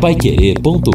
paiquerê.com.br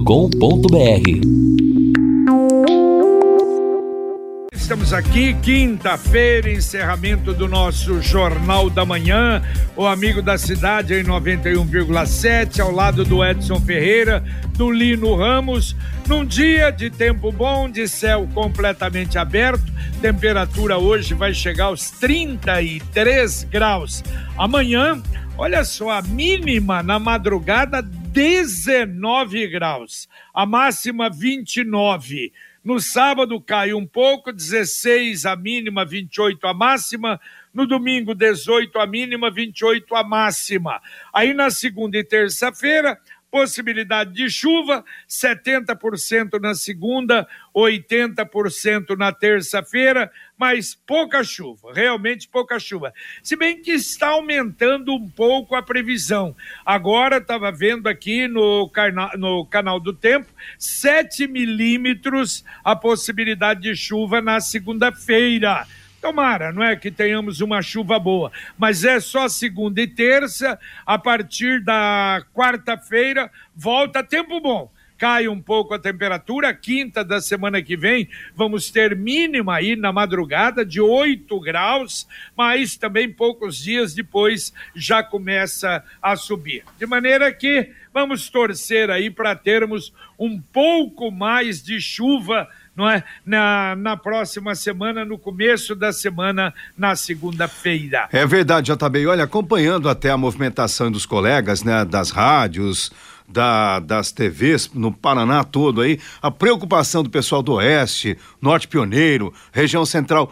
Estamos aqui, quinta-feira, encerramento do nosso Jornal da Manhã. O amigo da cidade em 91,7, ao lado do Edson Ferreira, do Lino Ramos. Num dia de tempo bom, de céu completamente aberto, temperatura hoje vai chegar aos 33 graus. Amanhã, olha só, a mínima na madrugada, 19 graus. A máxima, 29 graus. No sábado cai um pouco, 16 a mínima, 28 a máxima. No domingo, 18 a mínima, 28 a máxima. Aí na segunda e terça-feira, possibilidade de chuva, 70% na segunda, 80% na terça-feira, mas pouca chuva, realmente pouca chuva. Se bem que está aumentando um pouco a previsão. Agora estava vendo aqui no, no canal do Tempo, 7 milímetros a possibilidade de chuva na segunda-feira. Tomara, não é que tenhamos uma chuva boa, mas é só segunda e terça, a partir da quarta-feira volta tempo bom. Cai um pouco a temperatura, quinta da semana que vem vamos ter mínima aí na madrugada de 8 graus, mas também poucos dias depois já começa a subir. De maneira que vamos torcer aí para termos um pouco mais de chuva não é? Na, na próxima semana, no começo da semana, na segunda-feira. É verdade, JB. Olha, acompanhando até a movimentação dos colegas, né, das rádios, da, das TVs no Paraná todo aí, a preocupação do pessoal do Oeste, Norte Pioneiro, região central.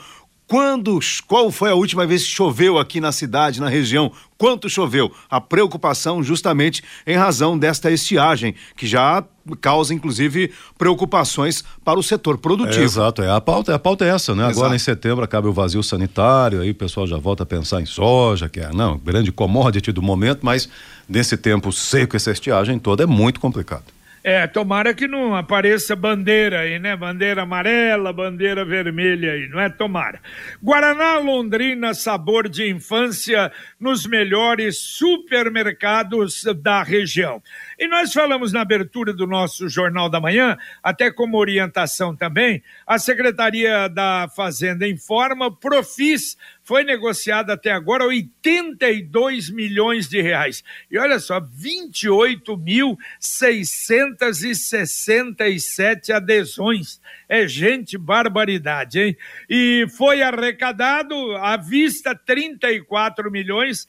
Quando, qual foi a última vez que choveu aqui na cidade, na região? Quanto choveu? A preocupação justamente em razão desta estiagem, que já causa inclusive preocupações para o setor produtivo. É, exato, é a pauta, a pauta é essa, né? Exato. Agora em setembro acaba o vazio sanitário, aí o pessoal já volta a pensar em soja, que é não, grande commodity do momento, mas nesse tempo seco essa estiagem toda é muito complicado. É, tomara que não apareça bandeira aí, né? Bandeira amarela, bandeira vermelha aí, não é? Tomara. Guaraná Londrina, sabor de infância nos melhores supermercados da região. E nós falamos na abertura do nosso Jornal da Manhã, até como orientação também, a Secretaria da Fazenda informa, Profis foi negociado até agora 82 milhões de reais. E olha só, 28.667 adesões. É gente barbaridade, hein? E foi arrecadado à vista 34 milhões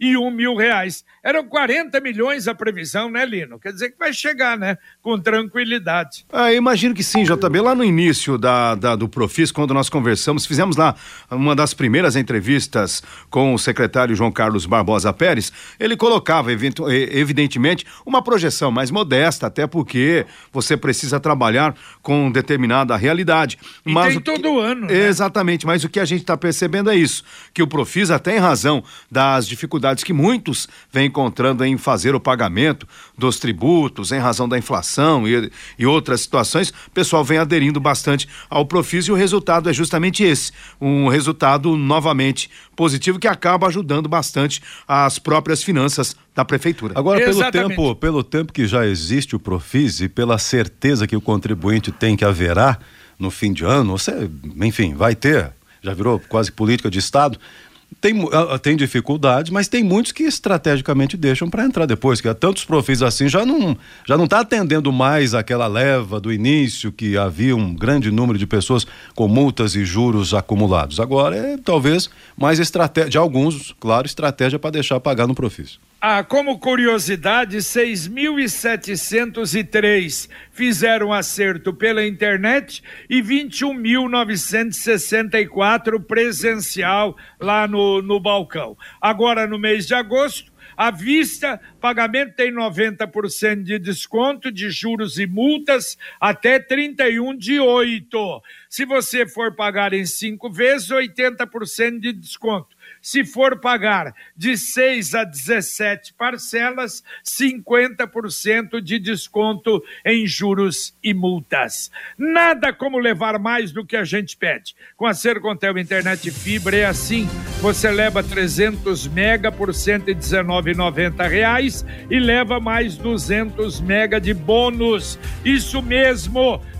351 mil reais. Eram 40 milhões a previsão, né, Lino? Quer dizer que vai chegar, né? Com tranquilidade. Ah, imagino que sim, JB. Lá no início da, da, do Profis, quando nós conversamos, fizemos lá uma das primeiras entrevistas com o secretário João Carlos Barbosa Pérez. Ele colocava, evidentemente, uma projeção mais modesta, até porque você precisa trabalhar com determinada realidade. E mas tem todo que... ano. Né? Exatamente, mas o que a gente está percebendo é isso, que o Profis, até em razão das dificuldades que muitos vêm encontrando em fazer o pagamento dos tributos, em razão da inflação e, e outras situações, o pessoal vem aderindo bastante ao Profis e o resultado é justamente esse, um resultado novamente positivo que acaba ajudando bastante as próprias finanças da prefeitura. Agora, pelo tempo, pelo tempo que já existe o Profis e pela certeza que o contribuinte tem que haverá no fim de ano, você, enfim, vai ter já virou quase política de Estado. Tem, tem dificuldade, mas tem muitos que estrategicamente deixam para entrar depois, que há tantos profis assim já não já não está atendendo mais aquela leva do início que havia um grande número de pessoas com multas e juros acumulados. Agora é talvez mais estratégia de alguns, claro, estratégia para deixar pagar no profício. Ah, como curiosidade, 6.703 fizeram acerto pela internet e 21.964 presencial lá no, no balcão. Agora, no mês de agosto, à vista, pagamento tem 90% de desconto de juros e multas até 31 de 8. Se você for pagar em cinco vezes, 80% de desconto. Se for pagar de 6 a 17 parcelas, 50% de desconto em juros e multas. Nada como levar mais do que a gente pede. Com a Sercontel Internet Fibra é assim. Você leva 300 mega por R$ 119,90 e leva mais 200 mega de bônus. Isso mesmo!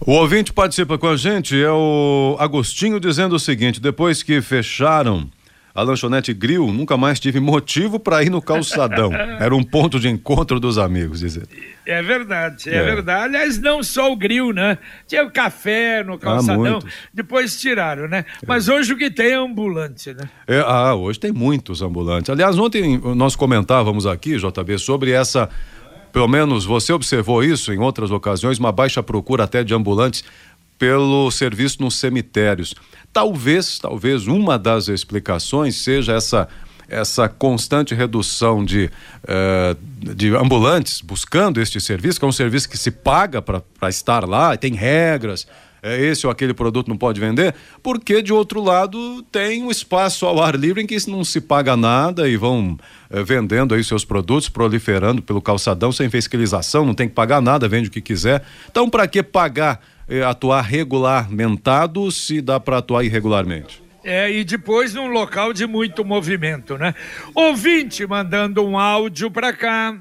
O ouvinte participa com a gente, é o Agostinho dizendo o seguinte: depois que fecharam a lanchonete Grill, nunca mais tive motivo para ir no calçadão. Era um ponto de encontro dos amigos, dizer. É verdade, é, é, verdade. Aliás, não só o grill, né? Tinha o café no ah, calçadão, ah, depois tiraram, né? É. Mas hoje o que tem é ambulante, né? É, ah, hoje tem muitos ambulantes. Aliás, ontem nós comentávamos aqui, JB, sobre essa pelo menos você observou isso em outras ocasiões, uma baixa procura até de ambulantes pelo serviço nos cemitérios. Talvez, talvez uma das explicações seja essa essa constante redução de, uh, de ambulantes buscando este serviço, que é um serviço que se paga para estar lá, tem regras, é esse ou aquele produto não pode vender, porque de outro lado tem um espaço ao ar livre em que não se paga nada e vão é, vendendo aí seus produtos, proliferando pelo calçadão sem fiscalização, não tem que pagar nada, vende o que quiser. Então, para que pagar, é, atuar regulamentado se dá para atuar irregularmente? É, e depois num local de muito movimento, né? Ouvinte mandando um áudio para cá.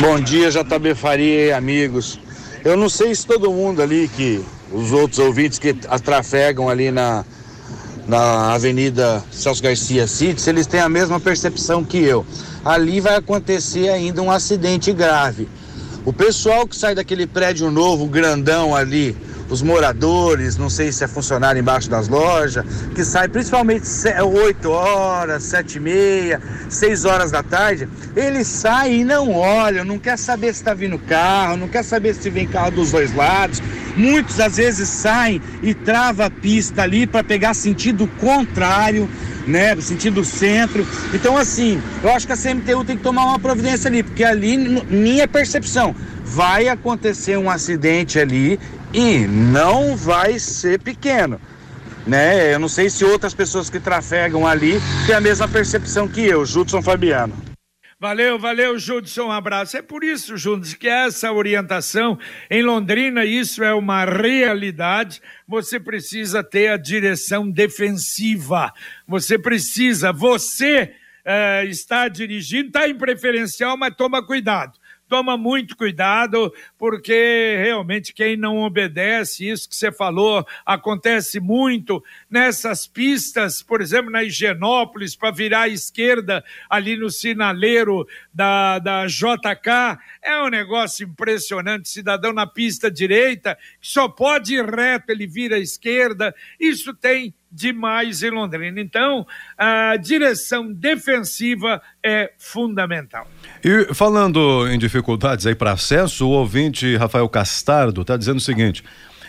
Bom dia, JB Faria e amigos. Eu não sei se todo mundo ali, que os outros ouvintes que trafegam ali na, na Avenida Celso Garcia City, se eles têm a mesma percepção que eu. Ali vai acontecer ainda um acidente grave. O pessoal que sai daquele prédio novo, grandão ali, os moradores, não sei se é funcionário embaixo das lojas, que sai principalmente 8 horas, 7 e meia, 6 horas da tarde, ele sai e não olha, não quer saber se está vindo carro, não quer saber se vem carro dos dois lados. Muitos às vezes saem e trava a pista ali para pegar sentido contrário, né, sentido centro. Então assim, eu acho que a CMTU tem que tomar uma providência ali, porque ali, minha percepção, vai acontecer um acidente ali e não vai ser pequeno. Né? Eu não sei se outras pessoas que trafegam ali têm a mesma percepção que eu, Judson Fabiano. Valeu, valeu, Judson, um abraço. É por isso, Judson, que essa orientação em Londrina, isso é uma realidade. Você precisa ter a direção defensiva. Você precisa, você uh, está dirigindo, está em preferencial, mas toma cuidado toma muito cuidado, porque realmente quem não obedece, isso que você falou, acontece muito. Nessas pistas, por exemplo, na Higienópolis, para virar à esquerda, ali no sinaleiro da, da JK, é um negócio impressionante. Cidadão na pista direita, que só pode ir reto, ele vira à esquerda. Isso tem demais em Londrina. Então, a direção defensiva é fundamental. E falando em dificuldades aí para acesso, o ouvinte Rafael Castardo está dizendo o seguinte: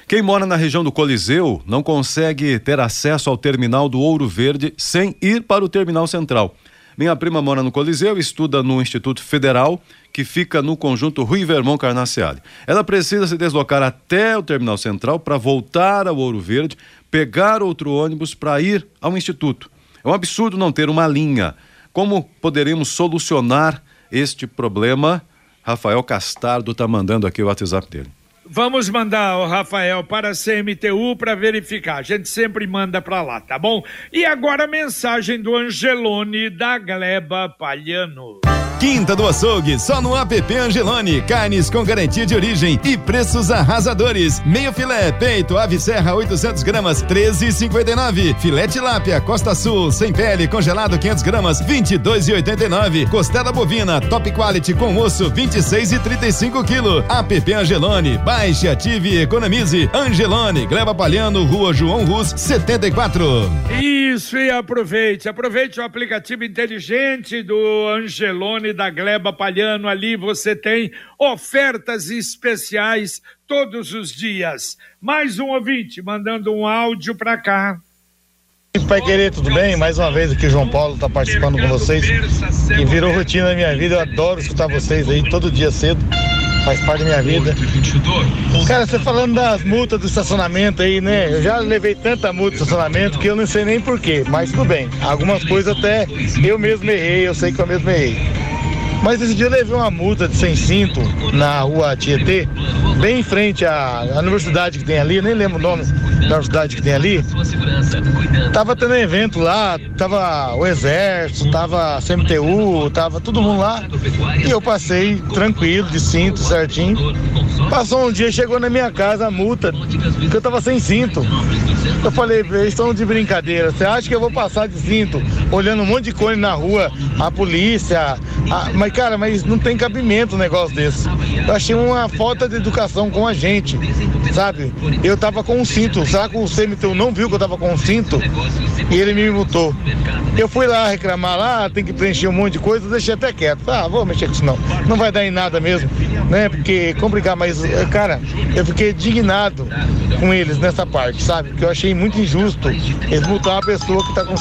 quem mora na região do Coliseu não consegue ter acesso ao terminal do Ouro Verde sem ir para o terminal central. Minha prima mora no Coliseu estuda no Instituto Federal, que fica no conjunto Rui Vermont Carnaciale. Ela precisa se deslocar até o terminal central para voltar ao Ouro Verde, pegar outro ônibus para ir ao instituto. É um absurdo não ter uma linha. Como poderíamos solucionar este problema? Rafael Castardo está mandando aqui o WhatsApp dele. Vamos mandar o Rafael para a CMTU para verificar. A gente sempre manda para lá, tá bom? E agora a mensagem do Angelone da Gleba Palhano. Quinta do Açougue, só no app Angelone. Carnes com garantia de origem e preços arrasadores. Meio filé, peito, ave serra 800 gramas, 13,59. Filé tilápia, Costa Sul, sem pele, congelado 500 gramas, 22,89. Costela bovina, top quality com osso, 26,35 kg. App Angelone, baixe, ative e economize. Angelone, Gleba Palhano, Rua João Rus, 74. Isso, e aproveite, aproveite o aplicativo inteligente do Angelone da Gleba Palhano. Ali você tem ofertas especiais todos os dias. Mais um ouvinte mandando um áudio para cá. Pai querer, tudo bem? Mais uma vez aqui o João Paulo está participando com vocês. E virou rotina na minha vida. Eu adoro escutar vocês aí todo dia cedo. Faz parte da minha vida. Cara, você falando das multas do estacionamento aí, né? Eu já levei tanta multa de estacionamento que eu não sei nem porquê, mas tudo bem. Algumas coisas até eu mesmo errei, eu sei que eu mesmo errei. Mas esse dia eu levei uma multa de sem cinto na rua Tietê, bem em frente à, à universidade que tem ali, nem lembro o nome da universidade que tem ali. Tava tendo evento lá, tava o exército, tava a CMTU, tava todo mundo lá. E eu passei tranquilo, de cinto, certinho. Passou um dia, chegou na minha casa a multa, que eu tava sem cinto. Eu falei, eles estão de brincadeira. Você acha que eu vou passar de cinto, olhando um monte de cone na rua, a polícia, a... mas cara, mas não tem cabimento um negócio desse. Eu achei uma falta de educação com a gente, sabe? Eu tava com um cinto, será que o CMTU não viu que eu tava com um cinto? E ele me multou. Eu fui lá reclamar lá, tem que preencher um monte de coisa, deixei até quieto. Ah, vou mexer com isso não. Não vai dar em nada mesmo, né? Porque complicado, mas, cara, eu fiquei indignado com eles nessa parte, sabe? Porque eu achei muito injusto eles multar uma pessoa que tá com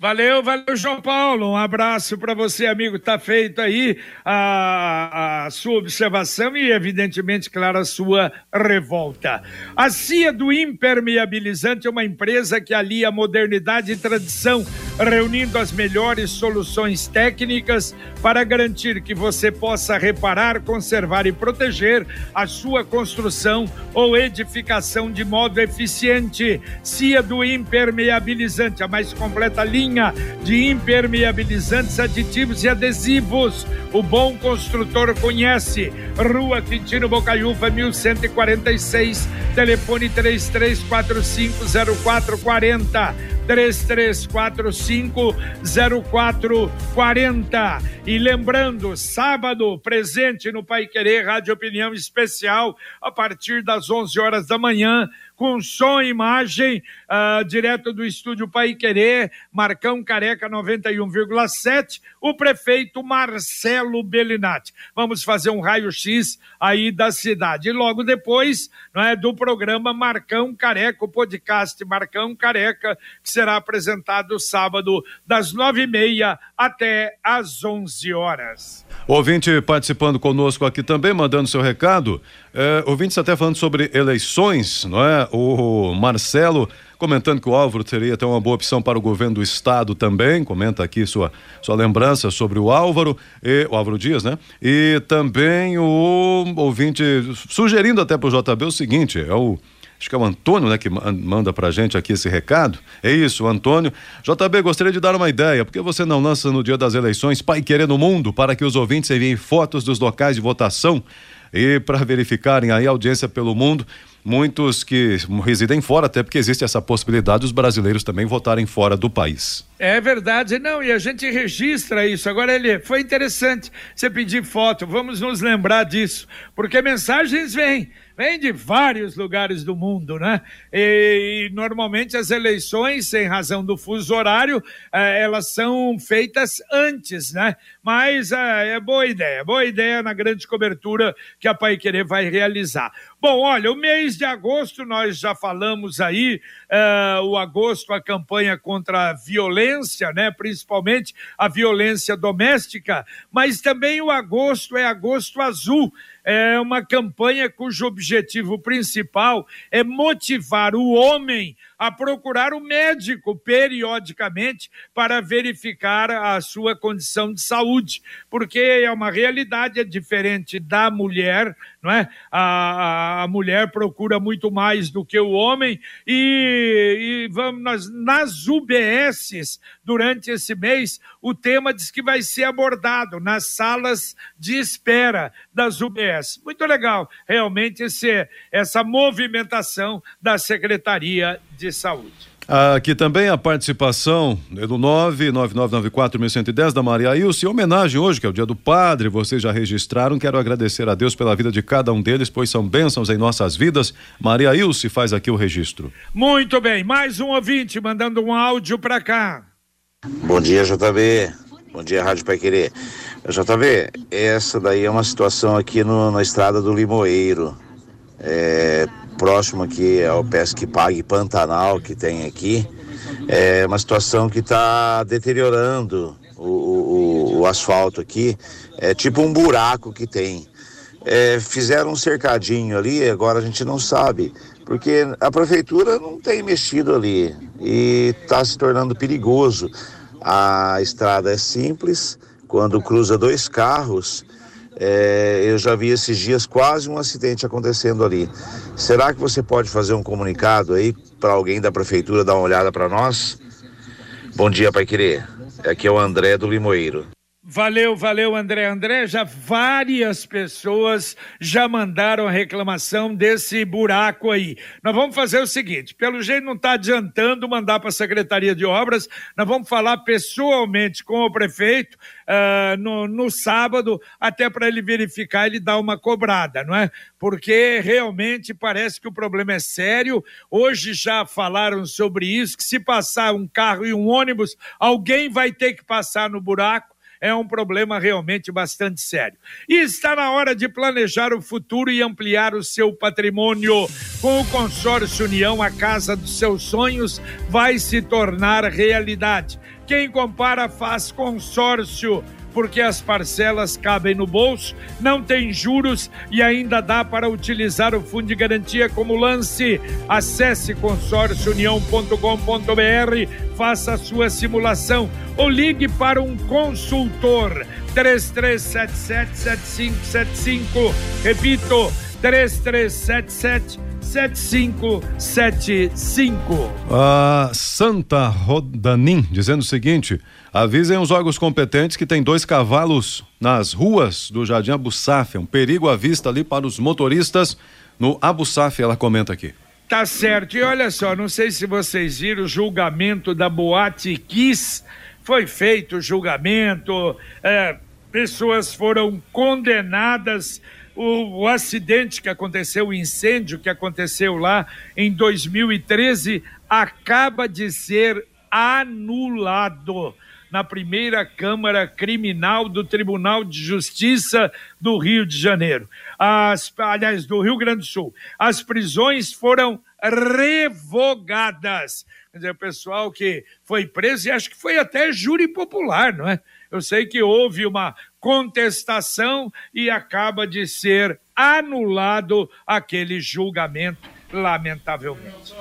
Valeu, valeu, João Paulo. Um abraço para você, amigo. Tá feito aí a, a, sua observação e, evidentemente, claro, a sua revolta. A CIA do Impermeabilizante é uma empresa que alia modernidade e tradição, reunindo as melhores soluções técnicas para garantir que você possa reparar, conservar e proteger a sua construção ou edificação de modo eficiente. CIA do Impermeabilizante, a mais completa linha linha de impermeabilizantes, aditivos e adesivos. O bom construtor conhece. Rua Quintino Bocaiúva, 1146, telefone 33450440. 33450440. E lembrando, sábado, presente no Pai Querer Rádio Opinião Especial, a partir das 11 horas da manhã, com som e imagem, uh, direto do estúdio Pai Querer, Marcão Careca 91,7, o prefeito Marcelo Bellinati. Vamos fazer um raio-x aí da cidade. E logo depois, não é, do programa Marcão Careca, o podcast Marcão Careca, que será apresentado sábado, das nove e meia até às onze horas. Ouvinte participando conosco aqui também, mandando seu recado. É, ouvintes até falando sobre eleições, não é? O Marcelo comentando que o Álvaro teria até uma boa opção para o governo do estado também. Comenta aqui sua, sua lembrança sobre o Álvaro, e, o Álvaro Dias, né? E também o ouvinte sugerindo até para o JB o seguinte: é o acho que é o Antônio, né, que manda pra gente aqui esse recado. É isso, Antônio. JB, gostaria de dar uma ideia. Por que você não lança no dia das eleições Pai Querer no Mundo para que os ouvintes enviem fotos dos locais de votação e para verificarem aí a audiência pelo mundo? Muitos que residem fora, até porque existe essa possibilidade dos brasileiros também votarem fora do país. É verdade, não, e a gente registra isso. Agora, ele foi interessante você pedir foto, vamos nos lembrar disso, porque mensagens vêm vem de vários lugares do mundo, né? E, e, normalmente as eleições, em razão do fuso horário, eh, elas são feitas antes, né? Mas eh, é boa ideia, boa ideia na grande cobertura que a Pai Querer vai realizar. Bom, olha, o mês de agosto nós já falamos aí, eh, o agosto, a campanha contra a violência, né? Principalmente a violência doméstica, mas também o agosto é agosto azul é uma campanha cujo objetivo principal é motivar o homem a procurar o médico periodicamente para verificar a sua condição de saúde, porque é uma realidade é diferente da mulher, não é? A, a, mulher procura muito mais do que o homem e, e vamos nas, nas UBSs durante esse mês o tema diz que vai ser abordado nas salas de espera das UBS. Muito legal, realmente esse, essa movimentação da Secretaria de Saúde. Aqui também a participação do 99994.110 da Maria Ilse. Em homenagem hoje, que é o dia do padre, vocês já registraram. Quero agradecer a Deus pela vida de cada um deles, pois são bênçãos em nossas vidas. Maria Ilse faz aqui o registro. Muito bem, mais um ouvinte mandando um áudio para cá. Bom dia, JB. Bom dia, Rádio Pai Querer. JB, essa daí é uma situação aqui no, na estrada do Limoeiro. É, próximo aqui ao Pesque Pague Pantanal que tem aqui. É uma situação que está deteriorando o, o, o, asfalto aqui. É tipo um buraco que tem. É, fizeram um cercadinho ali, agora a gente não sabe, porque a prefeitura não tem mexido ali e está se tornando perigoso. A estrada é simples, quando cruza dois carros, é, eu já vi esses dias quase um acidente acontecendo ali. Será que você pode fazer um comunicado aí para alguém da prefeitura dar uma olhada para nós? Bom dia, Pai Querer. Aqui é o André do Limoeiro. Valeu, valeu, André. André, já várias pessoas já mandaram a reclamação desse buraco aí. Nós vamos fazer o seguinte: pelo jeito não está adiantando mandar para a Secretaria de Obras, nós vamos falar pessoalmente com o prefeito uh, no, no sábado, até para ele verificar, ele dar uma cobrada, não é? Porque realmente parece que o problema é sério. Hoje já falaram sobre isso: que se passar um carro e um ônibus, alguém vai ter que passar no buraco é um problema realmente bastante sério. E está na hora de planejar o futuro e ampliar o seu patrimônio. Com o consórcio União, a casa dos seus sonhos vai se tornar realidade. Quem compara faz consórcio porque as parcelas cabem no bolso, não tem juros e ainda dá para utilizar o fundo de garantia como lance. Acesse consórciounião.com.br, faça a sua simulação ou ligue para um consultor 33777575. Repito, 3377 7575. A Santa Rodanim dizendo o seguinte: avisem os órgãos competentes que tem dois cavalos nas ruas do Jardim Abu Saf, um perigo à vista ali para os motoristas no Abu Saf, ela comenta aqui. Tá certo. E olha só, não sei se vocês viram o julgamento da Boate Kiss. Foi feito o julgamento, é, pessoas foram condenadas o, o, acidente que aconteceu, o incêndio que aconteceu lá em 2013, acaba de ser anulado na primeira Câmara Criminal do Tribunal de Justiça do Rio de Janeiro. As, aliás, do Rio Grande do Sul. As prisões foram revogadas. Quer dizer, o pessoal que foi preso, e acho que foi até júri popular, não é? Eu sei que houve uma contestação e acaba de ser anulado aquele julgamento, lamentavelmente.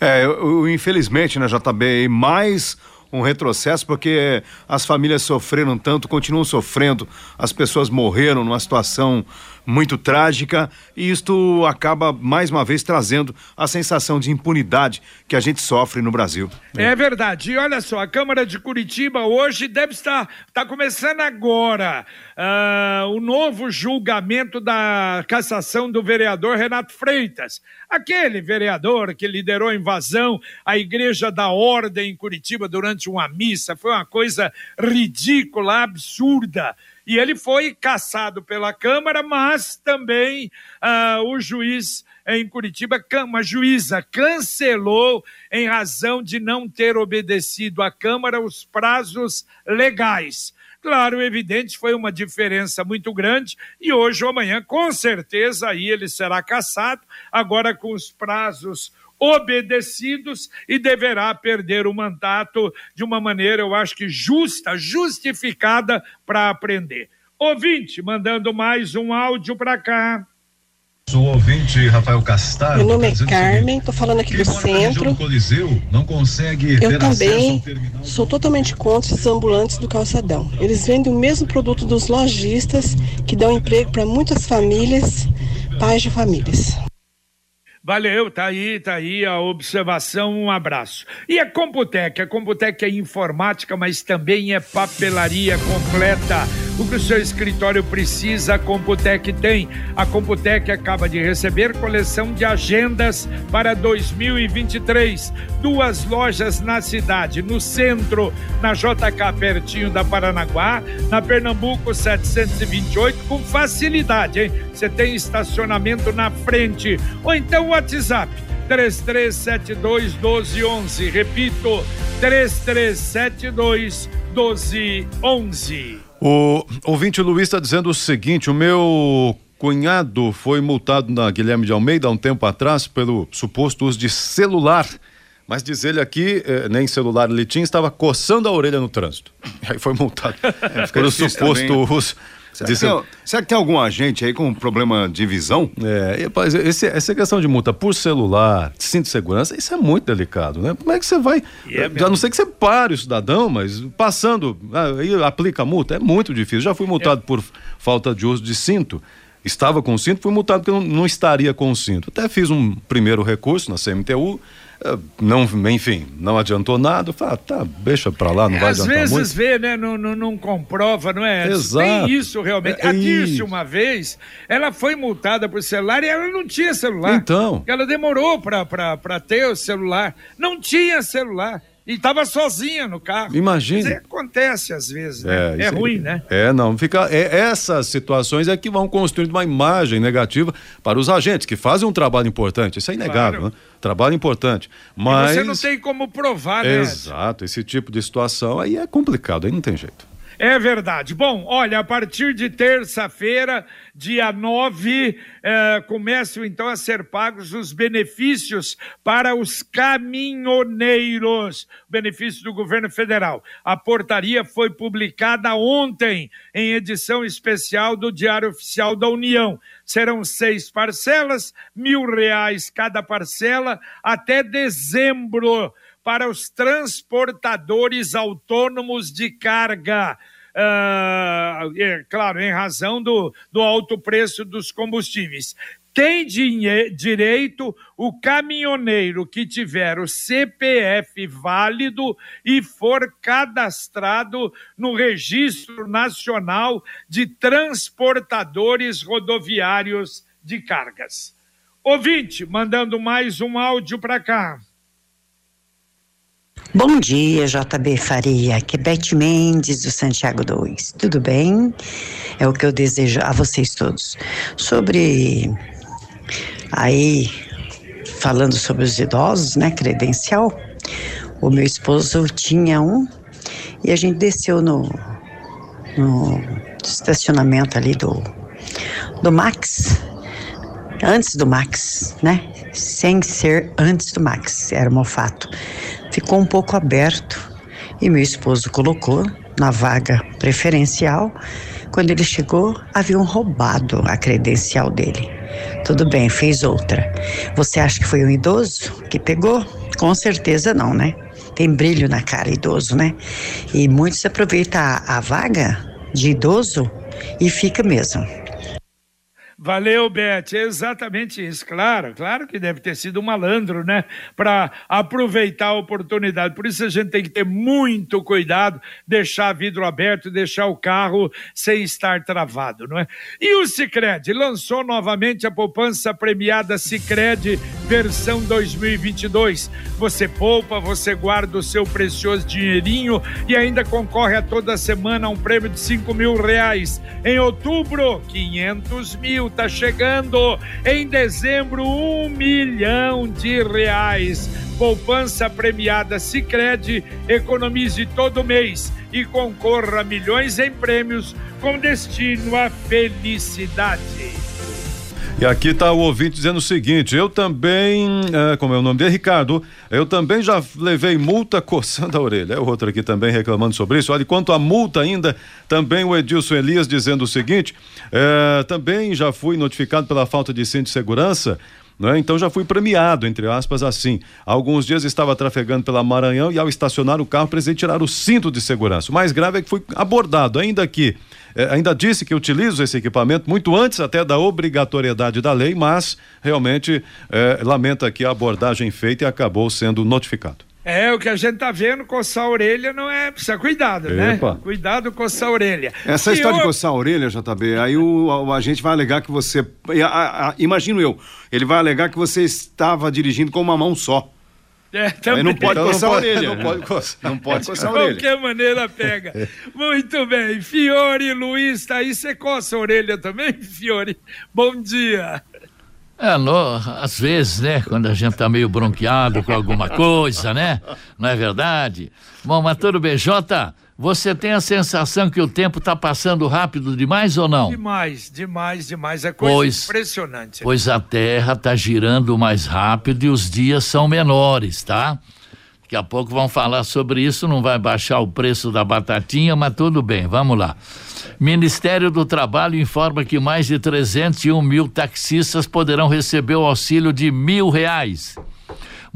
É, eu, infelizmente, né, JB, mais um retrocesso, porque as famílias sofreram tanto, continuam sofrendo, as pessoas morreram numa situação muito trágica e isto acaba mais uma vez trazendo a sensação de impunidade que a gente sofre no Brasil. É verdade. E olha só, a Câmara de Curitiba hoje deve estar, está começando agora uh, o novo julgamento da cassação do vereador Renato Freitas. Aquele vereador que liderou a invasão à Igreja da Ordem em Curitiba durante uma missa. Foi uma coisa ridícula, absurda e ele foi caçado pela Câmara, mas também uh, o juiz em Curitiba, uma juíza, cancelou em razão de não ter obedecido à Câmara os prazos legais. Claro, evidente, foi uma diferença muito grande e hoje ou amanhã, com certeza, aí ele será caçado, agora com os prazos obedecidos e deverá perder o mandato de uma maneira, eu acho que justa, justificada para aprender. Ouvinte, mandando mais um áudio para cá. O ouvinte Rafael Castaro. Meu nome é Carmen, estou falando aqui do centro. Coliseu não consegue Eu também sou totalmente contra esses ambulantes do calçadão. Eles vendem o mesmo produto dos lojistas que dão emprego para muitas famílias, pais de famílias. Valeu, tá aí, tá aí a observação, um abraço. E a Computec? A Computec é informática, mas também é papelaria completa. O que o seu escritório precisa, a Computec tem. A Computec acaba de receber coleção de agendas para 2023. Duas lojas na cidade, no centro, na JK, pertinho da Paranaguá, na Pernambuco 728, com facilidade, hein? Você tem estacionamento na frente. Ou então o WhatsApp 3372 1211. Repito, 3372 1211. O ouvinte Luiz está dizendo o seguinte: o meu cunhado foi multado na Guilherme de Almeida há um tempo atrás pelo suposto uso de celular. Mas diz ele aqui, eh, nem celular ele tinha, estava coçando a orelha no trânsito. Aí foi multado é, pelo suposto também. uso Será, que tem, será que tem algum agente aí com problema de visão? É, rapaz, esse, essa questão de multa por celular, cinto de segurança, isso é muito delicado, né? Como é que você vai. É já não sei que você pare o cidadão, mas passando, aí aplica a multa, é muito difícil. Já fui multado é. por falta de uso de cinto. Estava com cinto, fui multado porque não, não estaria com cinto. Até fiz um primeiro recurso na CMTU, não, enfim, não adiantou nada. Fala, ah, tá, deixa pra lá, não vai Às adiantar vezes vê, né, não, não, não, comprova, não é? Exato. Tem isso realmente. É, a Dirce, uma vez, ela foi multada por celular e ela não tinha celular. Então. Ela demorou pra, pra, pra ter o celular. Não tinha celular. E estava sozinha no carro. Imagina. acontece às vezes, né? É, é ruim, né? É, não. Fica, é, essas situações é que vão construindo uma imagem negativa para os agentes, que fazem um trabalho importante. Isso é inegável, claro. né? Trabalho importante. Mas. E você não tem como provar, né? Exato. Esse tipo de situação aí é complicado, aí não tem jeito. É verdade. Bom, olha, a partir de terça-feira, dia 9, eh, começam então a ser pagos os benefícios para os caminhoneiros, benefício do governo federal. A portaria foi publicada ontem em edição especial do Diário Oficial da União. Serão seis parcelas, mil reais cada parcela, até dezembro para os transportadores autônomos de carga. Uh, é, claro, em razão do, do alto preço dos combustíveis. Tem direito o caminhoneiro que tiver o CPF válido e for cadastrado no Registro Nacional de Transportadores Rodoviários de Cargas. Ouvinte, mandando mais um áudio para cá. Bom dia, JB Faria. Aqui é Beth Mendes do Santiago 2. Tudo bem? É o que eu desejo a vocês todos. Sobre aí falando sobre os idosos, né, credencial. O meu esposo tinha um e a gente desceu no, no estacionamento ali do do Max, antes do Max, né? Sem ser antes do Max, era um fato ficou um pouco aberto e meu esposo colocou na vaga preferencial. Quando ele chegou, haviam roubado a credencial dele. Tudo bem, fez outra. Você acha que foi um idoso que pegou? Com certeza não, né? Tem brilho na cara, idoso, né? E muitos aproveitam a, a vaga de idoso e fica mesmo. Valeu, Beth. Exatamente isso. Claro, claro que deve ter sido um malandro, né? Para aproveitar a oportunidade. Por isso a gente tem que ter muito cuidado, deixar vidro aberto, deixar o carro sem estar travado, não é? E o Sicredi lançou novamente a poupança premiada Sicredi versão 2022. Você poupa, você guarda o seu precioso dinheirinho e ainda concorre a toda semana a um prêmio de cinco mil reais. Em outubro, 500 mil Está chegando. Em dezembro, um milhão de reais. Poupança premiada Sicredi economize todo mês e concorra a milhões em prêmios com destino à felicidade. E aqui está o ouvinte dizendo o seguinte: eu também, é, como é o nome dele, Ricardo, eu também já levei multa coçando a orelha. É outro aqui também reclamando sobre isso. Olha, quanto à multa ainda, também o Edilson Elias dizendo o seguinte: é, também já fui notificado pela falta de cinto de segurança. Né? Então já fui premiado, entre aspas, assim. Alguns dias estava trafegando pela Maranhão e ao estacionar o carro precisei tirar o cinto de segurança. O mais grave é que fui abordado, ainda que é, ainda disse que utilizo esse equipamento muito antes até da obrigatoriedade da lei, mas realmente é, lamenta aqui a abordagem feita e acabou sendo notificado. É, o que a gente tá vendo, coçar a orelha não é. Precisa cuidado, Epa. né? Cuidado coçar a orelha. Essa e história eu... de coçar a orelha, JB, aí o, o agente vai alegar que você. A, a, imagino eu, ele vai alegar que você estava dirigindo com uma mão só. É, também. não pode então coçar a orelha. Não pode coçar. Não pode coçar a orelha. De qualquer maneira pega. Muito bem. Fiore Luiz, tá aí. Você coça a orelha também, Fiore? Bom dia. É, no, às vezes, né, quando a gente tá meio bronqueado com alguma coisa, né? Não é verdade? Bom, mas. Jota, você tem a sensação que o tempo está passando rápido demais ou não? Demais, demais, demais. É coisa pois, impressionante. Pois a Terra está girando mais rápido e os dias são menores, tá? Daqui a pouco vão falar sobre isso, não vai baixar o preço da batatinha, mas tudo bem, vamos lá. Ministério do Trabalho informa que mais de 301 mil taxistas poderão receber o auxílio de mil reais.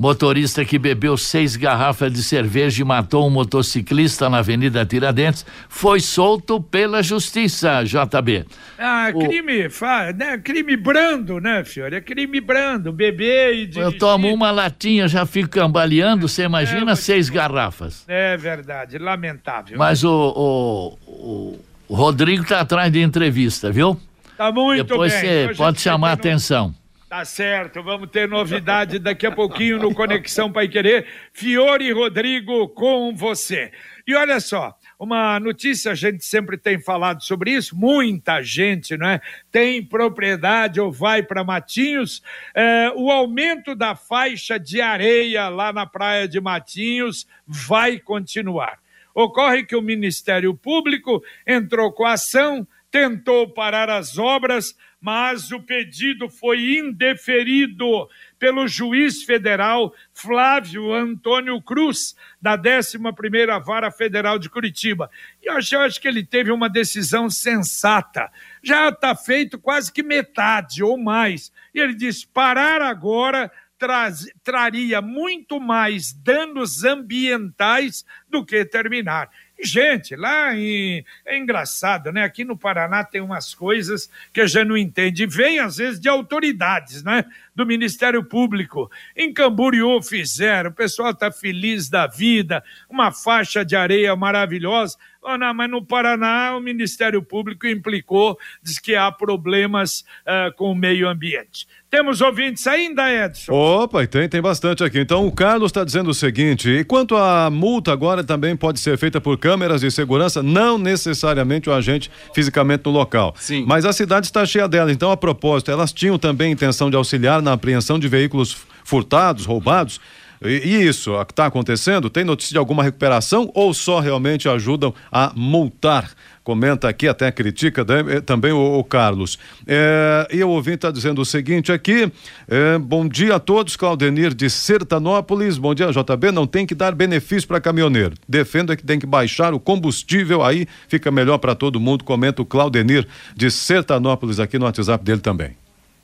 Motorista que bebeu seis garrafas de cerveja e matou um motociclista na Avenida Tiradentes foi solto pela Justiça, JB. Ah, crime, o... né? crime brando, né, senhor? É crime brando, beber e dirigir. Eu tomo uma latinha, já fico cambaleando, você imagina é, seis garrafas. É verdade, lamentável. Mas o, o, o o Rodrigo está atrás de entrevista, viu? Tá muito Depois bem. Depois você pode chamar a atenção. Tá certo, vamos ter novidade daqui a pouquinho no Conexão Pai Querer. Fiore Rodrigo com você. E olha só, uma notícia, a gente sempre tem falado sobre isso, muita gente né, tem propriedade ou vai para Matinhos. É, o aumento da faixa de areia lá na praia de Matinhos vai continuar. Ocorre que o Ministério Público entrou com a ação, tentou parar as obras, mas o pedido foi indeferido pelo juiz federal Flávio Antônio Cruz, da 11ª Vara Federal de Curitiba. E eu acho, eu acho que ele teve uma decisão sensata. Já está feito quase que metade ou mais. E ele disse: parar agora traz, traria muito mais danos ambientais do que terminar. Gente, lá em, é engraçado, né? Aqui no Paraná tem umas coisas que a gente não entende. Vem, às vezes, de autoridades, né? Do Ministério Público. Em Camboriú fizeram, o pessoal está feliz da vida, uma faixa de areia maravilhosa. Oh, não, mas no Paraná o Ministério Público implicou, diz que há problemas uh, com o meio ambiente. Temos ouvintes ainda, Edson? Opa, tem, tem bastante aqui. Então, o Carlos está dizendo o seguinte: e quanto à multa, agora também pode ser feita por câmeras de segurança, não necessariamente o agente fisicamente no local. Sim. Mas a cidade está cheia dela. Então, a propósito, elas tinham também intenção de auxiliar na apreensão de veículos furtados, roubados. E, e isso está acontecendo? Tem notícia de alguma recuperação ou só realmente ajudam a multar? Comenta aqui, até critica eh, também o, o Carlos. É, e o ouvinte está dizendo o seguinte aqui: é, bom dia a todos, Claudenir de Sertanópolis. Bom dia, JB. Não tem que dar benefício para caminhoneiro. Defendo é que tem que baixar o combustível, aí fica melhor para todo mundo. Comenta o Claudenir de Sertanópolis aqui no WhatsApp dele também.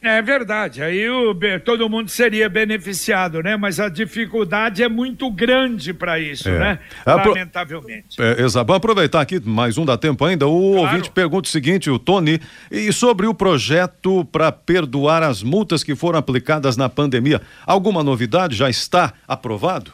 É verdade, aí o, todo mundo seria beneficiado, né? Mas a dificuldade é muito grande para isso, é. né? Lamentavelmente. É, exato. Vamos aproveitar aqui, mais um dá tempo ainda. O claro. ouvinte pergunta o seguinte, o Tony, e sobre o projeto para perdoar as multas que foram aplicadas na pandemia. Alguma novidade? Já está aprovado?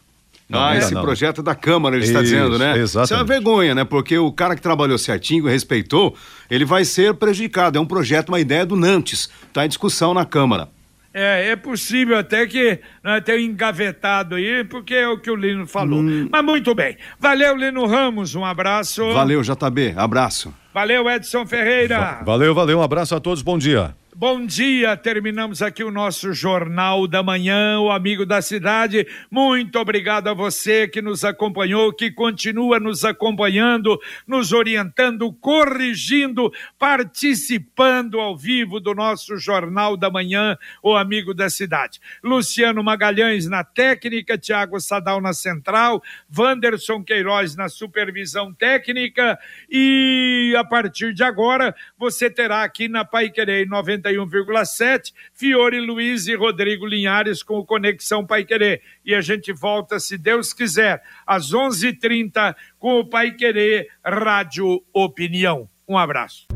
Não, ah, esse não. projeto é da Câmara, ele Isso, está dizendo, né? Exatamente. Isso é uma vergonha, né? Porque o cara que trabalhou certinho, respeitou, ele vai ser prejudicado. É um projeto, uma ideia do Nantes. Está em discussão na Câmara. É, é possível até que né, tenha engavetado aí, porque é o que o Lino falou. Hum. Mas muito bem. Valeu, Lino Ramos, um abraço. Valeu, JB, abraço. Valeu, Edson Ferreira. Valeu, valeu, um abraço a todos, bom dia. Bom dia, terminamos aqui o nosso Jornal da Manhã, o amigo da cidade. Muito obrigado a você que nos acompanhou, que continua nos acompanhando, nos orientando, corrigindo, participando ao vivo do nosso Jornal da Manhã, o amigo da cidade. Luciano Magalhães na técnica, Tiago Sadal na central, Wanderson Queiroz na supervisão técnica e a partir de agora você terá aqui na Pai Querer 91 91,7, Fiore Luiz e Rodrigo Linhares com o Conexão Pai Querer. E a gente volta, se Deus quiser, às 11:30 h 30 com o Pai Querer Rádio Opinião. Um abraço.